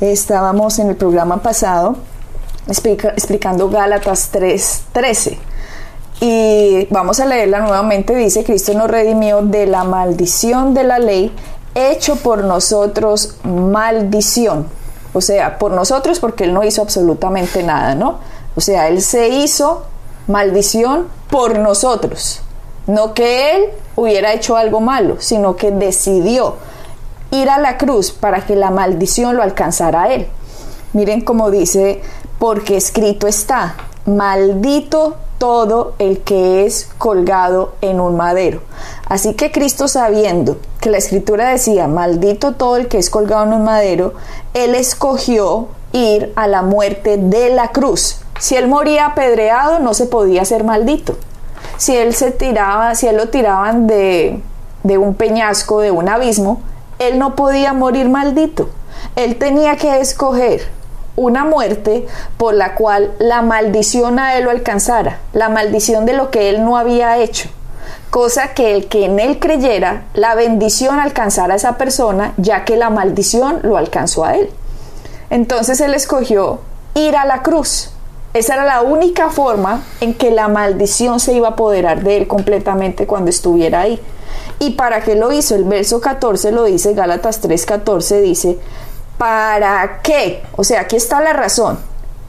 Estábamos en el programa pasado explicando Gálatas 3:13. Y vamos a leerla nuevamente. Dice, Cristo nos redimió de la maldición de la ley hecho por nosotros maldición. O sea, por nosotros porque Él no hizo absolutamente nada, ¿no? O sea, Él se hizo maldición por nosotros. No que Él hubiera hecho algo malo, sino que decidió ir a la cruz para que la maldición lo alcanzara a Él. Miren cómo dice, porque escrito está, maldito todo el que es colgado en un madero. Así que Cristo sabiendo que la escritura decía, maldito todo el que es colgado en un madero, Él escogió ir a la muerte de la cruz. Si Él moría apedreado, no se podía ser maldito. Si Él se tiraba, si Él lo tiraban de, de un peñasco, de un abismo, Él no podía morir maldito. Él tenía que escoger una muerte por la cual la maldición a él lo alcanzara, la maldición de lo que él no había hecho, cosa que el que en él creyera, la bendición alcanzara a esa persona, ya que la maldición lo alcanzó a él. Entonces él escogió ir a la cruz. Esa era la única forma en que la maldición se iba a apoderar de él completamente cuando estuviera ahí. ¿Y para qué lo hizo? El verso 14 lo dice, Gálatas 3:14 dice, ¿Para qué? O sea, aquí está la razón.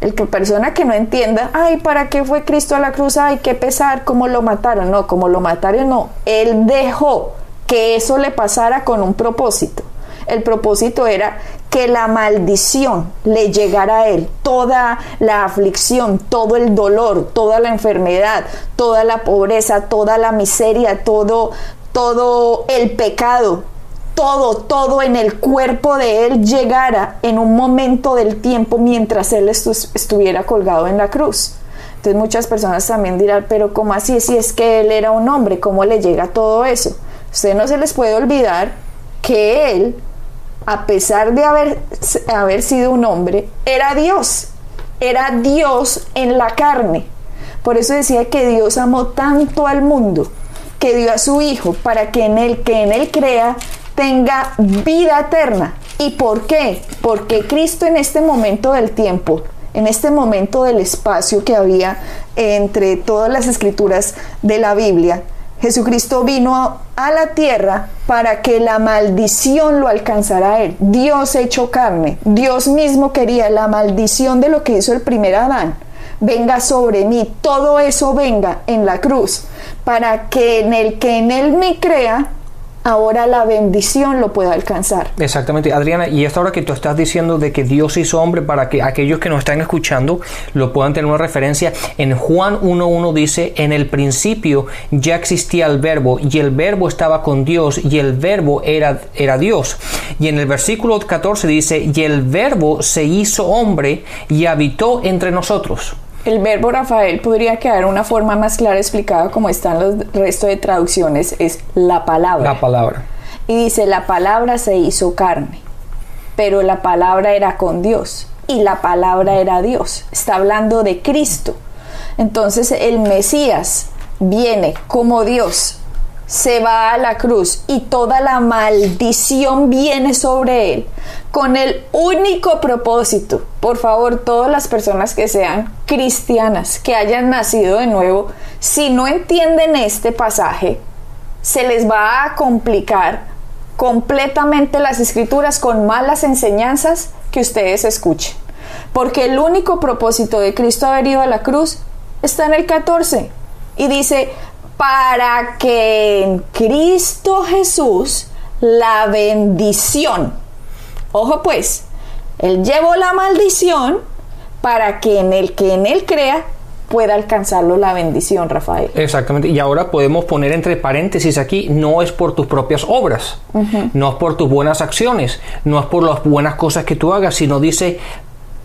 El que persona que no entienda, ay, ¿para qué fue Cristo a la cruz? Ay, qué pesar, cómo lo mataron. No, como lo mataron, no. Él dejó que eso le pasara con un propósito. El propósito era que la maldición le llegara a él, toda la aflicción, todo el dolor, toda la enfermedad, toda la pobreza, toda la miseria, todo, todo el pecado todo, todo en el cuerpo de él llegara en un momento del tiempo mientras él estuviera colgado en la cruz. Entonces muchas personas también dirán, pero ¿cómo así? Si es que él era un hombre, ¿cómo le llega todo eso? Usted no se les puede olvidar que él, a pesar de haber, haber sido un hombre, era Dios, era Dios en la carne. Por eso decía que Dios amó tanto al mundo que dio a su Hijo para que en él, que en él crea, tenga vida eterna. ¿Y por qué? Porque Cristo en este momento del tiempo, en este momento del espacio que había entre todas las escrituras de la Biblia, Jesucristo vino a la tierra para que la maldición lo alcanzara a él. Dios hecho carne. Dios mismo quería la maldición de lo que hizo el primer Adán. Venga sobre mí, todo eso venga en la cruz, para que en el que en él me crea, ahora la bendición lo pueda alcanzar. Exactamente, Adriana, y esta hora que tú estás diciendo de que Dios hizo hombre para que aquellos que nos están escuchando lo puedan tener una referencia, en Juan 1.1 dice, en el principio ya existía el verbo y el verbo estaba con Dios y el verbo era, era Dios. Y en el versículo 14 dice, y el verbo se hizo hombre y habitó entre nosotros. El verbo Rafael podría quedar una forma más clara explicada como están los restos de traducciones, es la palabra. La palabra. Y dice, la palabra se hizo carne, pero la palabra era con Dios y la palabra era Dios. Está hablando de Cristo. Entonces el Mesías viene como Dios, se va a la cruz y toda la maldición viene sobre él con el único propósito, por favor, todas las personas que sean cristianas, que hayan nacido de nuevo, si no entienden este pasaje, se les va a complicar completamente las escrituras con malas enseñanzas que ustedes escuchen. Porque el único propósito de Cristo haber ido a la cruz está en el 14 y dice, para que en Cristo Jesús la bendición Ojo pues, él llevó la maldición para que en el que en él crea pueda alcanzarlo la bendición, Rafael. Exactamente. Y ahora podemos poner entre paréntesis aquí, no es por tus propias obras, no es por tus buenas acciones, no es por las buenas cosas que tú hagas, sino dice,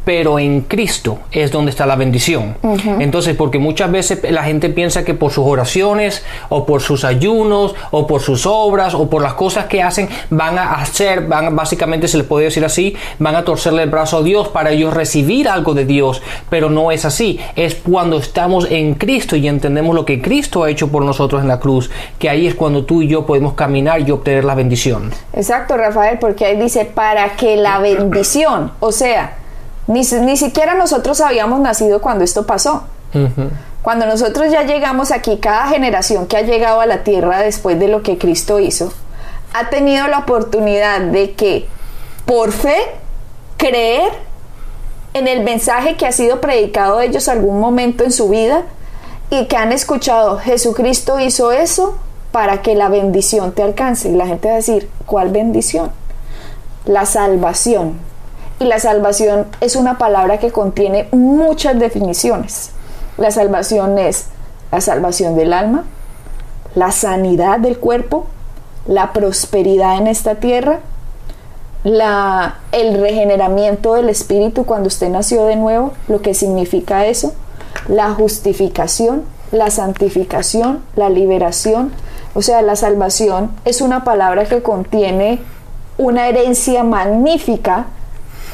pero en Cristo es donde está la bendición. Entonces, porque muchas veces la gente piensa que por sus oraciones o por sus ayunos o por sus obras o por las cosas que hacen van a hacer, van básicamente se les puede decir así, van a torcerle el brazo a Dios para ellos recibir algo de Dios, pero no es así. Es cuando estamos en Cristo y entendemos lo que Cristo ha hecho por nosotros en la cruz, que ahí es cuando tú y yo podemos caminar y obtener la bendición. Exacto, Rafael, porque ahí dice para que la bendición, o sea, ni, siquiera nosotros habíamos nacido cuando esto pasó. Cuando nosotros ya llegamos aquí, cada generación que ha llegado a la tierra después de lo que Cristo hizo, ha tenido la oportunidad de que por fe creer en el mensaje que ha sido predicado de ellos algún momento en su vida y que han escuchado Jesucristo hizo eso para que la bendición te alcance. Y la gente va a decir, ¿cuál bendición? La salvación. Y la salvación es una palabra que contiene muchas definiciones. La salvación es la salvación del alma, la sanidad del cuerpo, la prosperidad en esta tierra, la, el regeneramiento del espíritu cuando usted nació de nuevo, lo que significa eso, la justificación, la santificación, la liberación. O sea, la salvación es una palabra que contiene una herencia magnífica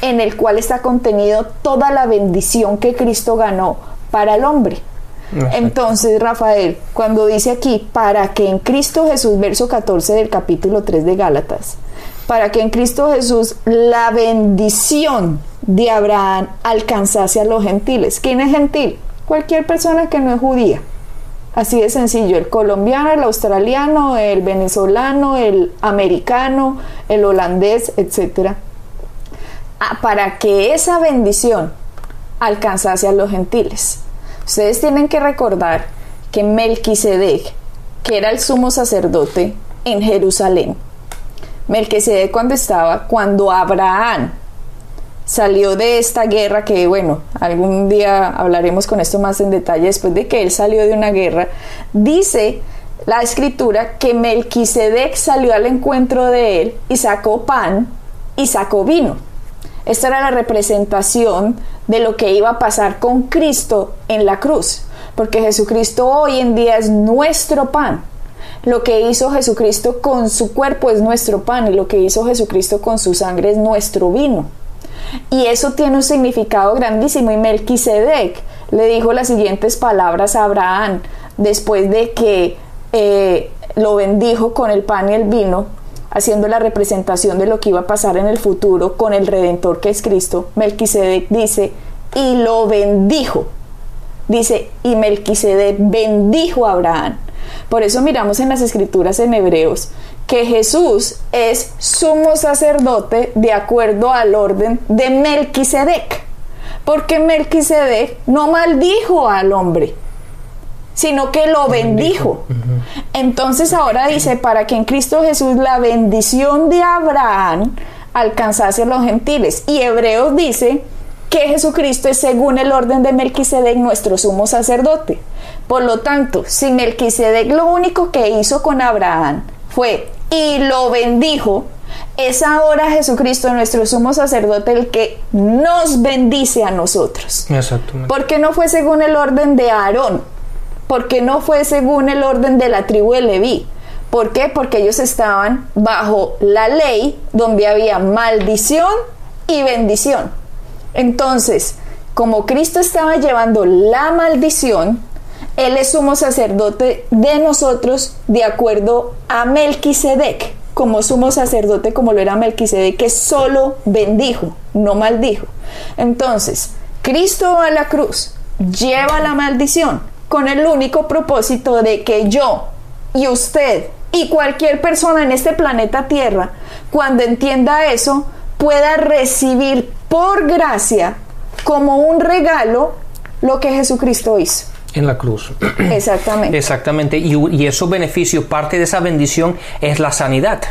en el cual está contenido toda la bendición que Cristo ganó para el hombre. Entonces, Rafael, cuando dice aquí, para que en Cristo Jesús, verso 14 del capítulo 3 de Gálatas, para que en Cristo Jesús la bendición de Abraham alcanzase a los gentiles. ¿Quién es gentil? Cualquier persona que no es judía. Así de sencillo, el colombiano, el australiano, el venezolano, el americano, el holandés, etcétera para que esa bendición alcanzase a los gentiles. Ustedes tienen que recordar que Melquisedec, que era el sumo sacerdote en Jerusalén, Melquisedec cuando estaba, cuando Abraham salió de esta guerra, que bueno, algún día hablaremos con esto más en detalle, después de que él salió de una guerra, dice la escritura que Melquisedec salió al encuentro de él y sacó pan y sacó vino. Esta era la representación de lo que iba a pasar con Cristo en la cruz, porque Jesucristo hoy en día es nuestro pan. Lo que hizo Jesucristo con su cuerpo es nuestro pan y lo que hizo Jesucristo con su sangre es nuestro vino. Y eso tiene un significado grandísimo y Melquisedec le dijo las siguientes palabras a Abraham después de que eh, lo bendijo con el pan y el vino haciendo la representación de lo que iba a pasar en el futuro con el Redentor que es Cristo, Melquisedec dice, y lo bendijo. Dice, y Melquisedec bendijo a Abraham. Por eso miramos en las escrituras en Hebreos que Jesús es sumo sacerdote de acuerdo al orden de Melquisedec. Porque Melquisedec no maldijo al hombre, sino que lo bendijo. Entonces ahora dice, para que en Cristo Jesús la bendición de Abraham alcanzase a los gentiles. Y Hebreos dice que Jesucristo es según el orden de Melquisedec nuestro sumo sacerdote. Por lo tanto, si Melquisedec lo único que hizo con Abraham fue y lo bendijo, es ahora Jesucristo nuestro sumo sacerdote el que nos bendice a nosotros. Exactamente. Porque no fue según el orden de Aarón, porque no fue según el orden de la tribu de Leví. ¿Por qué? Porque ellos estaban bajo la ley donde había maldición y bendición. Entonces, como Cristo estaba llevando la maldición, Él es sumo sacerdote de nosotros de acuerdo a Melquisedec, como sumo sacerdote como lo era Melquisedec, que solo bendijo, no maldijo. Entonces, Cristo va a la cruz, lleva la maldición, con el único propósito de que yo y usted y cualquier persona en este planeta Tierra, cuando entienda eso, pueda recibir por gracia como un regalo lo que Jesucristo hizo. En la cruz. Exactamente. Exactamente. Y, y esos beneficios, parte de esa bendición es la sanidad.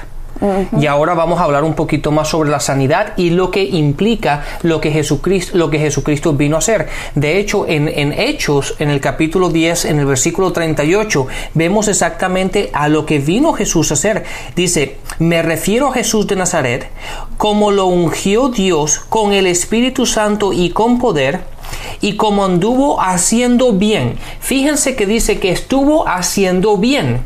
Y ahora vamos a hablar un poquito más sobre la sanidad y lo que implica lo que Jesucristo, lo que Jesucristo vino a hacer. De hecho, en, en Hechos, en el capítulo 10, en el versículo 38, vemos exactamente a lo que vino Jesús a hacer. Dice, Me refiero a Jesús de Nazaret, como lo ungió Dios con el Espíritu Santo y con poder, y como anduvo haciendo bien. Fíjense que dice que estuvo haciendo bien.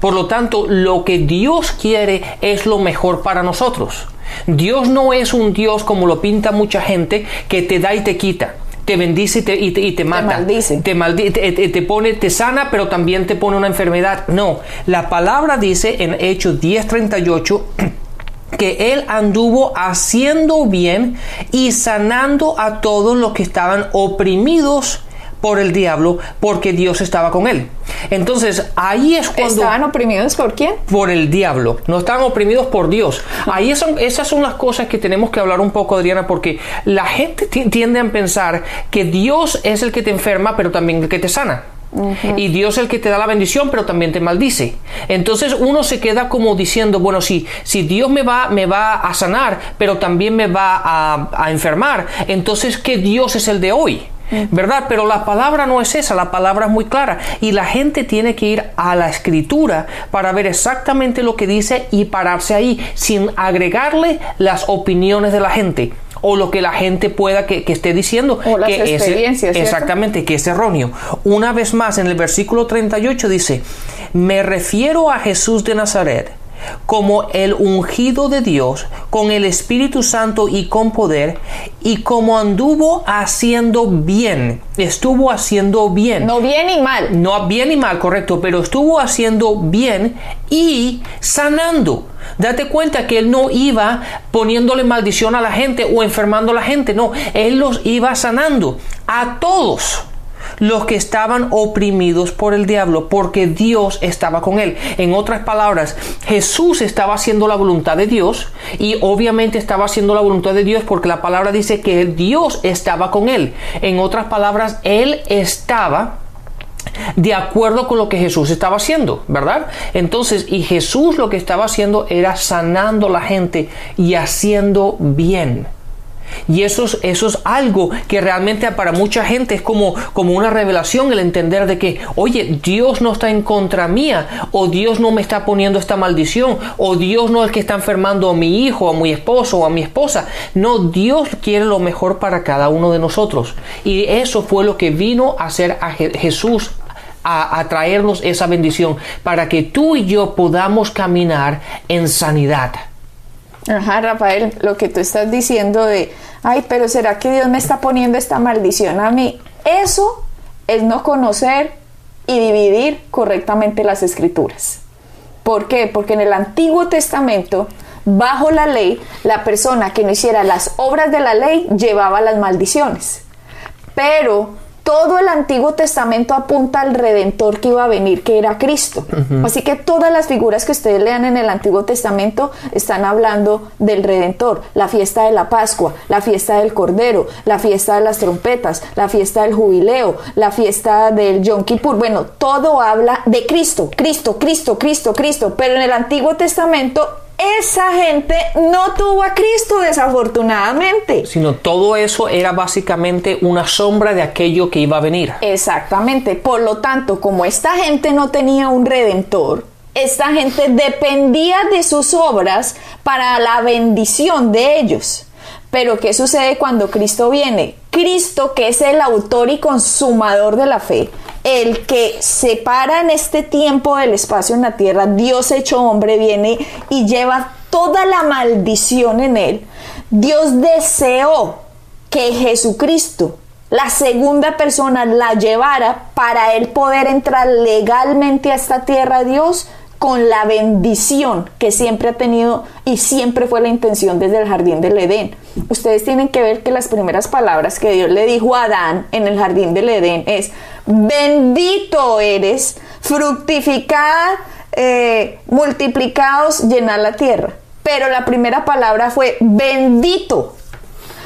Por lo tanto, lo que Dios quiere es lo mejor para nosotros. Dios no es un Dios como lo pinta mucha gente que te da y te quita te bendice y te, y te, mata. Te maldice. Te, te, pone, te sana, pero también te pone una enfermedad. No, la palabra dice en Hechos 10:38 que él anduvo haciendo bien y sanando a todos los que estaban oprimidos por el diablo porque Dios estaba con él. Entonces ahí es cuando... ¿Estaban oprimidos por quién? Por el diablo. No estaban oprimidos por Dios. Ahí son, esas son las cosas que tenemos que hablar un poco, Adriana, porque la gente tiende a pensar que Dios es el que te enferma, pero también el que te sana. Y Dios es el que te da la bendición, pero también te maldice. Entonces uno se queda como diciendo, bueno, si, si Dios me va, me va a sanar, pero también me va a, a enfermar, entonces ¿qué Dios es el de hoy? ¿Verdad? Pero la palabra no es esa, la palabra es muy clara y la gente tiene que ir a la escritura para ver exactamente lo que dice y pararse ahí sin agregarle las opiniones de la gente o lo que la gente pueda que, esté diciendo o las que experiencias, es exactamente que es erróneo. Una vez más en el versículo 38 dice, "Me refiero a Jesús de Nazaret, como el ungido de Dios, con el Espíritu Santo y con poder, y como anduvo haciendo bien, estuvo haciendo bien. No bien y mal. No bien y mal, correcto, pero estuvo haciendo bien y sanando. Date cuenta que él no iba poniéndole maldición a la gente o enfermando a la gente, no, él los iba sanando a todos los que estaban oprimidos por el diablo, porque Dios estaba con él. En otras palabras, Jesús estaba haciendo la voluntad de Dios y obviamente estaba haciendo la voluntad de Dios porque la palabra dice que Dios estaba con él. En otras palabras, él estaba de acuerdo con lo que Jesús estaba haciendo, ¿verdad? Entonces, y Jesús lo que estaba haciendo era sanando la gente y haciendo bien. Y eso es, eso es algo que realmente para mucha gente es como, como una revelación el entender de que, oye, Dios no está en contra mía, o Dios no me está poniendo esta maldición, o Dios no es el que está enfermando a mi hijo, a mi esposo o a mi esposa. No, Dios quiere lo mejor para cada uno de nosotros. Y eso fue lo que vino a hacer a Jesús a, a, traernos esa bendición para que tú y yo podamos caminar en sanidad. Ajá, Rafael, lo que tú estás diciendo de, ay, pero ¿será que Dios me está poniendo esta maldición a mí? Eso es no conocer y dividir correctamente las escrituras. ¿Por qué? Porque en el Antiguo Testamento, bajo la ley, la persona que no hiciera las obras de la ley llevaba las maldiciones. Pero todo el Antiguo Testamento apunta al Redentor que iba a venir, que era Cristo. Así que todas las figuras que ustedes lean en el Antiguo Testamento están hablando del Redentor. La fiesta de la Pascua, la fiesta del Cordero, la fiesta de las trompetas, la fiesta del Jubileo, la fiesta del Yom Kippur. Bueno, todo habla de Cristo, Cristo, Cristo, Cristo, Cristo. Pero en el Antiguo Testamento esa gente no tuvo a Cristo desafortunadamente. Sino todo eso era básicamente una sombra de aquello que iba a venir. Exactamente. Por lo tanto, como esta gente no tenía un redentor, esta gente dependía de sus obras para la bendición de ellos. Pero ¿qué sucede cuando Cristo viene? Cristo, que es el autor y consumador de la fe, el que separa en este tiempo del espacio en la tierra, Dios hecho hombre, viene y lleva toda la maldición en él. Dios deseó que Jesucristo, la segunda persona, la llevara para él poder entrar legalmente a esta tierra, Dios, con la bendición que siempre ha tenido y siempre fue la intención desde el jardín del Edén. Ustedes tienen que ver que las primeras palabras que Dios le dijo a Adán en el jardín del Edén es, bendito eres, fructificad, eh, multiplicados, llenar la tierra. Pero la primera palabra fue bendito.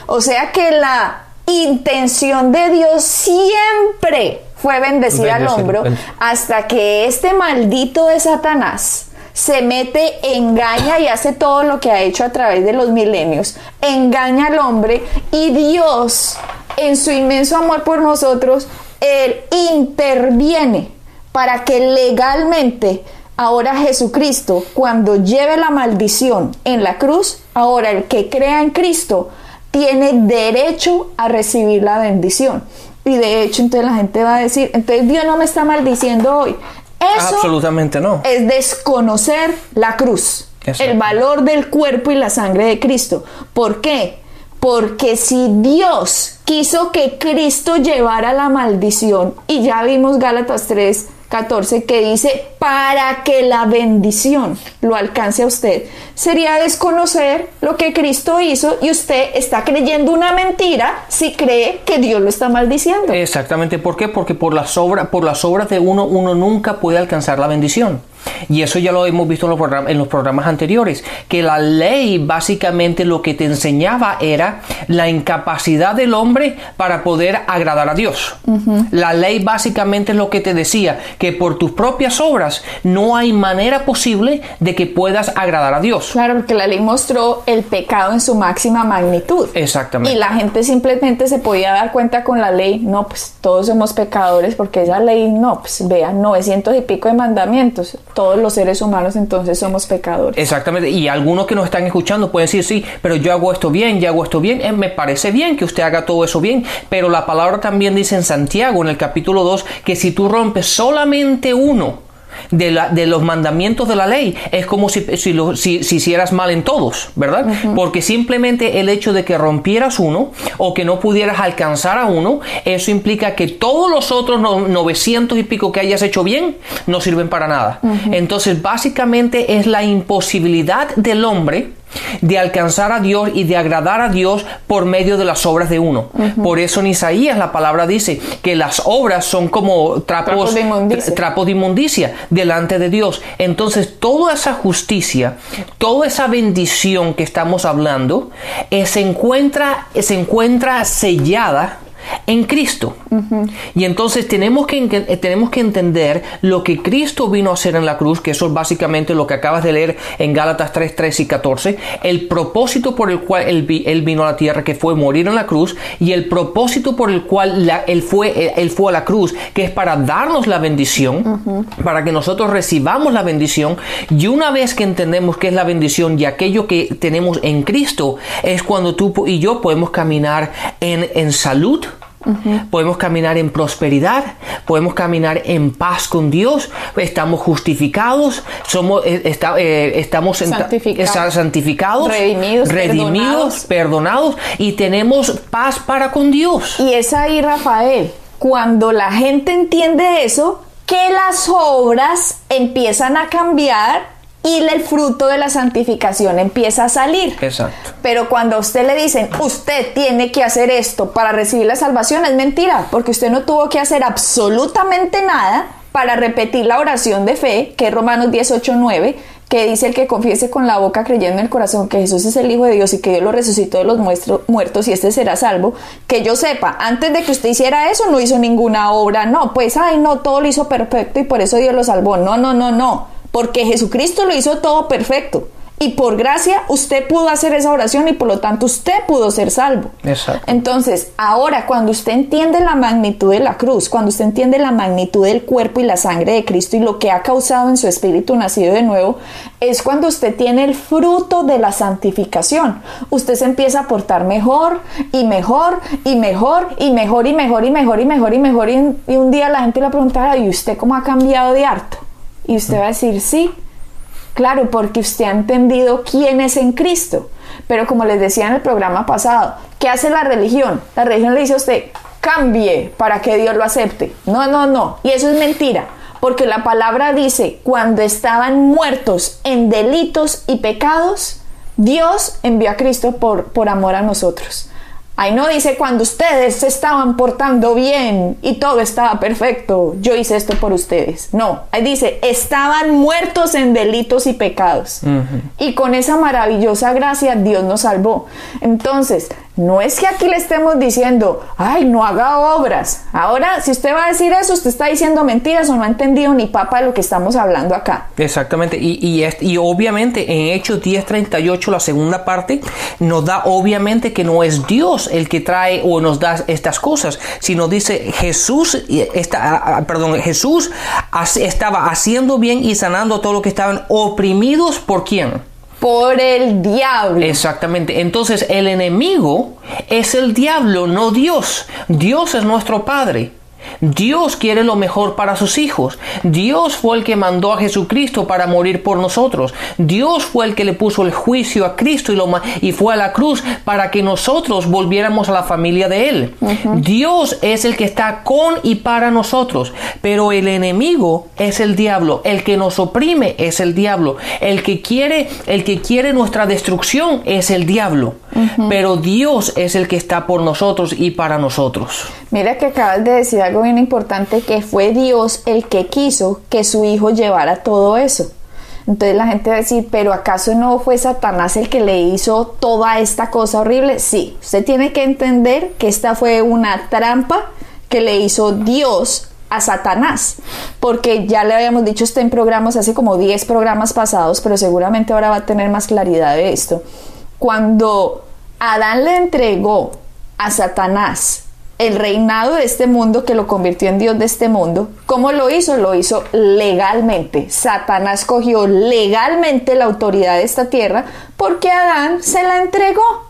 O sea que la intención de Dios siempre fue bendecir al hombro hasta que este maldito de Satanás se mete, engaña y hace todo lo que ha hecho a través de los milenios, engaña al hombre y Dios, en su inmenso amor por nosotros, él interviene para que legalmente Ahora Jesucristo, cuando lleve la maldición en la cruz, ahora el que crea en Cristo tiene derecho a recibir la bendición. Y de hecho, entonces la gente va a decir, entonces Dios no me está maldiciendo hoy. Eso Absolutamente no. es desconocer la cruz, Exacto. el valor del cuerpo y la sangre de Cristo. ¿Por qué? Porque si Dios quiso que Cristo llevara la maldición, y ya vimos Gálatas 3, 14 que dice para que la bendición lo alcance a usted, sería desconocer lo que Cristo hizo y usted está creyendo una mentira si cree que Dios lo está maldiciendo. Exactamente, ¿por qué? Porque por las obras, por las obras de uno, uno nunca puede alcanzar la bendición. Y eso ya lo hemos visto en los, programas, en los programas anteriores, que la ley básicamente lo que te enseñaba era la incapacidad del hombre para poder agradar a Dios. La ley básicamente es lo que te decía, que por tus propias obras no hay manera posible de que puedas agradar a Dios. Claro, porque la ley mostró el pecado en su máxima magnitud. Exactamente. Y la gente simplemente se podía dar cuenta con la ley, no, pues todos somos pecadores, porque esa ley, no, pues vean, 900 y pico de mandamientos, todos los seres humanos entonces somos pecadores. Exactamente, y algunos que nos están escuchando pueden decir, sí, pero yo hago esto bien, yo hago esto bien, Eh, me parece bien que usted haga todo eso bien, pero la palabra también dice en Santiago, en el capítulo 2, que si tú rompes solamente uno, de, la, de, los mandamientos de la ley es como si, si, lo, si, si hicieras mal en todos, ¿verdad? Uh -huh. Porque simplemente el hecho de que rompieras uno o que no pudieras alcanzar a uno, eso implica que todos los otros 900 y pico que hayas hecho bien no sirven para nada. Uh -huh. Entonces, básicamente es la imposibilidad del hombre de alcanzar a Dios y de agradar a Dios por medio de las obras de uno. Uh -huh. Por eso en Isaías la palabra dice que las obras son como trapos, trapos, de inmundicia. trapos de inmundicia delante de Dios. Entonces toda esa justicia, toda esa bendición que estamos hablando, eh, se, encuentra, se encuentra sellada en Cristo. Uh -huh. Y entonces tenemos que, tenemos que entender lo que Cristo vino a hacer en la cruz, que eso es básicamente lo que acabas de leer en Gálatas 3, 3 y 14, el propósito por el cual él, él, vino a la tierra, que fue morir en la cruz, y el propósito por el cual la, él, fue, él fue a la cruz, que es para darnos la bendición, uh -huh. para que nosotros recibamos la bendición, y una vez que entendemos qué es la bendición y aquello que tenemos en Cristo, es cuando tú y yo podemos caminar en, en salud, Uh -huh. Podemos caminar en prosperidad, podemos caminar en paz con Dios, estamos justificados, somos, eh, está, eh, estamos santificados, santificados redimidos, redimidos perdonados. perdonados y tenemos paz para con Dios. Y es ahí, Rafael, cuando la gente entiende eso, que las obras empiezan a cambiar y el fruto de la santificación empieza a salir. Exacto. Pero cuando a usted le dicen, usted tiene que hacer esto para recibir la salvación, es mentira, porque usted no tuvo que hacer absolutamente nada para repetir la oración de fe, que es Romanos 18, 9, que dice el que confiese con la boca creyendo en el corazón que Jesús es el Hijo de Dios y que Dios lo resucitó de los muertos y este será salvo, que yo sepa, antes de que usted hiciera eso no hizo ninguna obra, no, pues, ay, no, todo lo hizo perfecto y por eso Dios lo salvó, no, no, no, no porque Jesucristo lo hizo todo perfecto. Y por gracia usted pudo hacer esa oración y por lo tanto usted pudo ser salvo. Exacto. Entonces, ahora cuando usted entiende la magnitud de la cruz, cuando usted entiende la magnitud del cuerpo y la sangre de Cristo y lo que ha causado en su espíritu nacido de nuevo, es cuando usted tiene el fruto de la santificación. Usted se empieza a portar mejor y mejor y mejor y mejor y mejor y mejor y mejor y mejor y, y un día la gente le preguntará, ¿y usted cómo ha cambiado de harto? Y usted va a decir, sí, claro, porque usted ha entendido quién es en Cristo. Pero como les decía en el programa pasado, ¿qué hace la religión? La religión le dice a usted, cambie para que Dios lo acepte. No, no, no. Y eso es mentira. Porque la palabra dice, cuando estaban muertos en delitos y pecados, Dios envió a Cristo por, por amor a nosotros. Ahí no dice cuando ustedes se estaban portando bien y todo estaba perfecto, yo hice esto por ustedes. No, ahí dice, estaban muertos en delitos y pecados. Uh -huh. Y con esa maravillosa gracia Dios nos salvó. Entonces, No es que aquí le estemos diciendo, ay, no haga obras. Ahora, si usted va a decir eso, usted está diciendo mentiras o no ha entendido ni papa lo que estamos hablando acá. Exactamente. Y, y, y obviamente en Hechos 10:38, la segunda parte, nos da obviamente que no es Dios el que trae o nos da estas cosas, sino dice Jesús, está, perdón, Jesús estaba haciendo bien y sanando a todos los que estaban oprimidos por quién? Por el diablo. Exactamente. Entonces el enemigo es el diablo, no Dios. Dios es nuestro Padre. Dios quiere lo mejor para sus hijos. Dios fue el que mandó a Jesucristo para morir por nosotros. Dios fue el que le puso el juicio a Cristo y, lo, y fue a la cruz para que nosotros volviéramos a la familia de Él. Dios es el que está con y para nosotros. Pero el enemigo es el diablo. El que nos oprime es el diablo. El que quiere, el que quiere nuestra destrucción es el diablo. Pero Dios es el que está por nosotros y para nosotros. Mira que acabas de decir algo bien importante, que fue Dios el que quiso que su hijo llevara todo eso. Entonces la gente va a decir, pero ¿acaso no fue Satanás el que le hizo toda esta cosa horrible? Sí, usted tiene que entender que esta fue una trampa que le hizo Dios a Satanás, porque ya le habíamos dicho esto en programas hace como 10 programas pasados, pero seguramente ahora va a tener más claridad de esto. Cuando Adán le entregó a Satanás el reinado de este mundo que lo convirtió en Dios de este mundo. ¿Cómo lo hizo? Lo hizo legalmente. Satanás cogió legalmente la autoridad de esta tierra porque Adán se la entregó.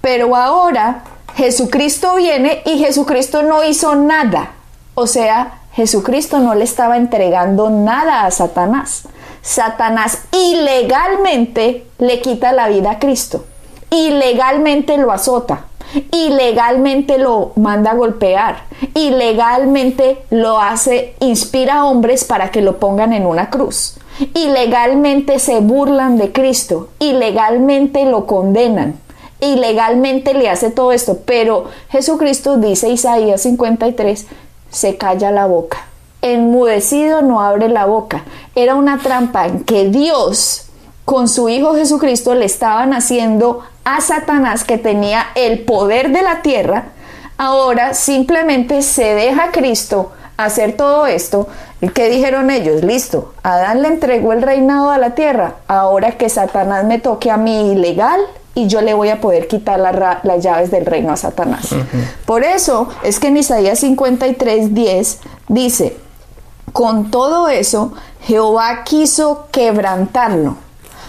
Pero ahora Jesucristo viene y Jesucristo no hizo nada. O sea, Jesucristo no le estaba entregando nada a Satanás. Satanás ilegalmente le quita la vida a Cristo. Ilegalmente lo azota ilegalmente lo manda a golpear, ilegalmente lo hace, inspira a hombres para que lo pongan en una cruz, ilegalmente se burlan de Cristo, ilegalmente lo condenan, ilegalmente le hace todo esto, pero Jesucristo dice Isaías 53, se calla la boca. Enmudecido no abre la boca. Era una trampa en que Dios con su Hijo Jesucristo le estaban haciendo a Satanás que tenía el poder de la tierra, ahora simplemente se deja Cristo hacer todo esto. ¿Y qué dijeron ellos? Listo, Adán le entregó el reinado a la tierra, ahora que Satanás me toque a mí ilegal y yo le voy a poder quitar las llaves del reino a Satanás. Por eso es que en Isaías 53, 10 dice, con todo eso, Jehová quiso quebrantarlo,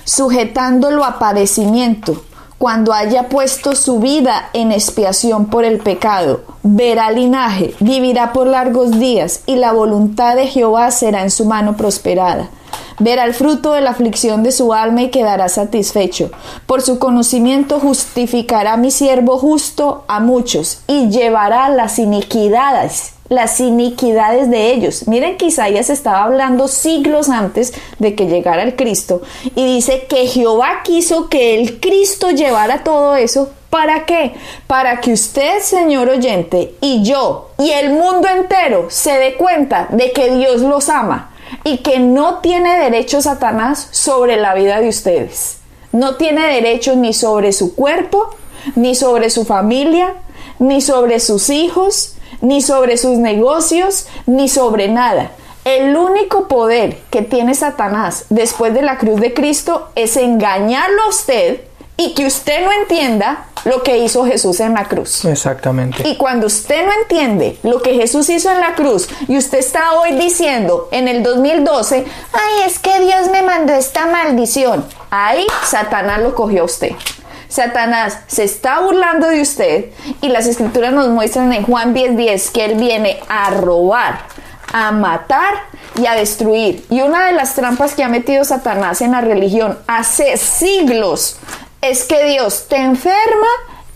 sujetándolo a padecimiento cuando haya puesto su vida en expiación por el pecado, verá linaje, vivirá por largos días, y la voluntad de Jehová será en su mano prosperada. Verá el fruto de la aflicción de su alma y quedará satisfecho. Por su conocimiento justificará mi siervo justo a muchos y llevará las iniquidades las iniquidades de ellos. Miren que Isaías estaba hablando siglos antes de que llegara el Cristo y dice que Jehová quiso que el Cristo llevara todo eso. ¿Para qué? Para que usted, señor oyente, y yo, y el mundo entero se dé cuenta de que Dios los ama y que no tiene derecho Satanás sobre la vida de ustedes. No tiene derecho ni sobre su cuerpo, ni sobre su familia, ni sobre sus hijos, ni sobre sus negocios, ni sobre nada. El único poder que tiene Satanás después de la cruz de Cristo es engañarlo a usted y que usted no entienda lo que hizo Jesús en la cruz. Exactamente. Y cuando usted no entiende lo que Jesús hizo en la cruz y usted está hoy diciendo en el 2012, ay, es que Dios me mandó esta maldición, ahí Satanás lo cogió a usted. Satanás se está burlando de usted y las escrituras nos muestran en Juan 10:10 10, que él viene a robar, a matar y a destruir. Y una de las trampas que ha metido Satanás en la religión hace siglos es que Dios te enferma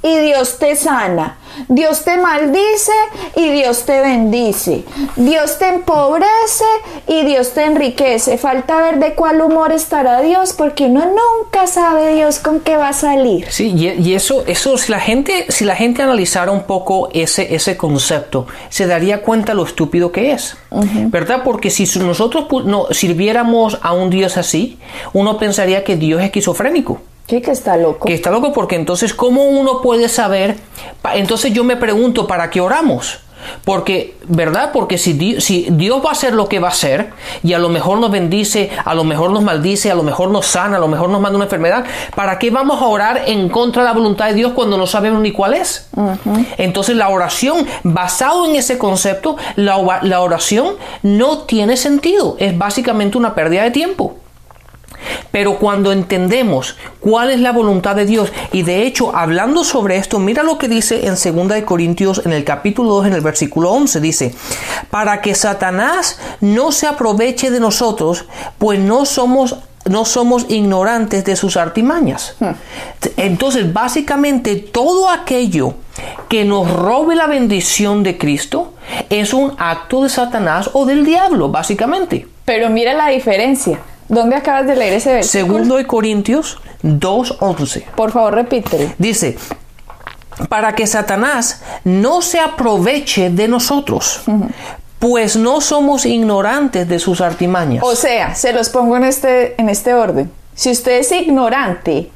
y Dios te sana. Dios te maldice y Dios te bendice. Dios te empobrece y Dios te enriquece. Falta ver de cuál humor estará Dios porque uno nunca sabe Dios con qué va a salir. Sí, y, eso, eso si la gente, si la gente analizara un poco ese, ese concepto, se daría cuenta lo estúpido que es. ¿Verdad? Porque si nosotros no sirviéramos a un Dios así, uno pensaría que Dios es esquizofrénico. Sí, que está loco. Que está loco porque entonces, ¿cómo uno puede saber? Entonces yo me pregunto, ¿para qué oramos? Porque, ¿verdad? Porque si, Di- si Dios va a hacer lo que va a hacer y a lo mejor nos bendice, a lo mejor nos maldice, a lo mejor nos sana, a lo mejor nos manda una enfermedad, ¿para qué vamos a orar en contra de la voluntad de Dios cuando no sabemos ni cuál es? Entonces la oración, basado en ese concepto, la oración no tiene sentido, es básicamente una pérdida de tiempo. Pero cuando entendemos cuál es la voluntad de Dios, y de hecho, hablando sobre esto, mira lo que dice en 2 de Corintios, en el capítulo 2, en el versículo 11, dice, para que Satanás no se aproveche de nosotros, pues no somos no somos ignorantes de sus artimañas. Entonces, básicamente, todo aquello que nos robe la bendición de Cristo es un acto de Satanás o del diablo, básicamente. Pero mira la diferencia. ¿Dónde acabas de leer ese versículo? Segundo de Corintios 2.11. Por favor, repítelo. Dice, para que Satanás no se aproveche de nosotros, pues no somos ignorantes de sus artimañas. O sea, se los pongo en este, en este orden. Si usted es ignorante,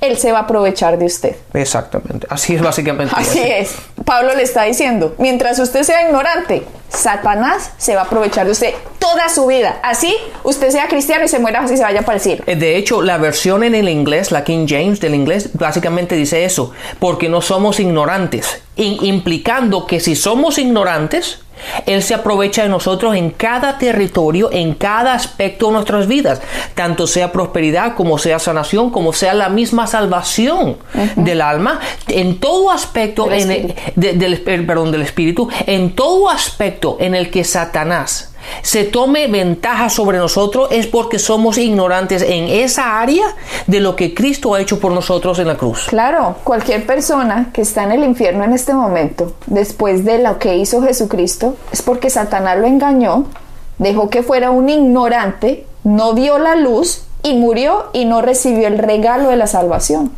él se va a aprovechar de usted. Exactamente, así es básicamente. Así es. Pablo le está diciendo, mientras usted sea ignorante, Satanás se va a aprovechar de usted toda su vida. Así usted sea cristiano y se muera así se vaya para el cielo. Eh, De hecho, la versión en el inglés, la King James del inglés, básicamente dice eso, porque no somos ignorantes, in- implicando que si somos ignorantes, Él se aprovecha de nosotros en cada territorio, en cada aspecto de nuestras vidas, tanto sea prosperidad como sea sanación, como sea la misma salvación del alma, en todo aspecto Del en el- de- del, perdón, del espíritu, en todo aspecto en el que Satanás se tome ventaja sobre nosotros es porque somos ignorantes en esa área de lo que Cristo ha hecho por nosotros en la cruz. Claro, cualquier persona que está en el infierno en este momento, después de lo que hizo Jesucristo, es porque Satanás lo engañó, dejó que fuera un ignorante, no vio la luz y murió y no recibió el regalo de la salvación.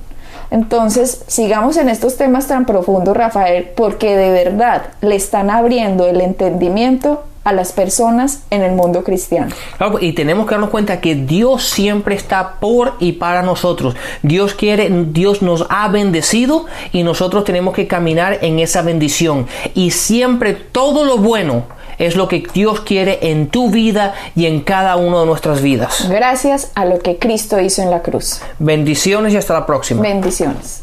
Entonces, sigamos en estos temas tan profundos, Rafael, porque de verdad le están abriendo el entendimiento a las personas en el mundo cristiano. Claro, y tenemos que darnos cuenta que Dios siempre está por y para nosotros. Dios quiere, Dios nos ha bendecido y nosotros tenemos que caminar en esa bendición. Y siempre todo lo bueno es lo que Dios quiere en tu vida y en cada una de nuestras vidas. Gracias a lo que Cristo hizo en la cruz. Bendiciones y hasta la próxima. Bendiciones.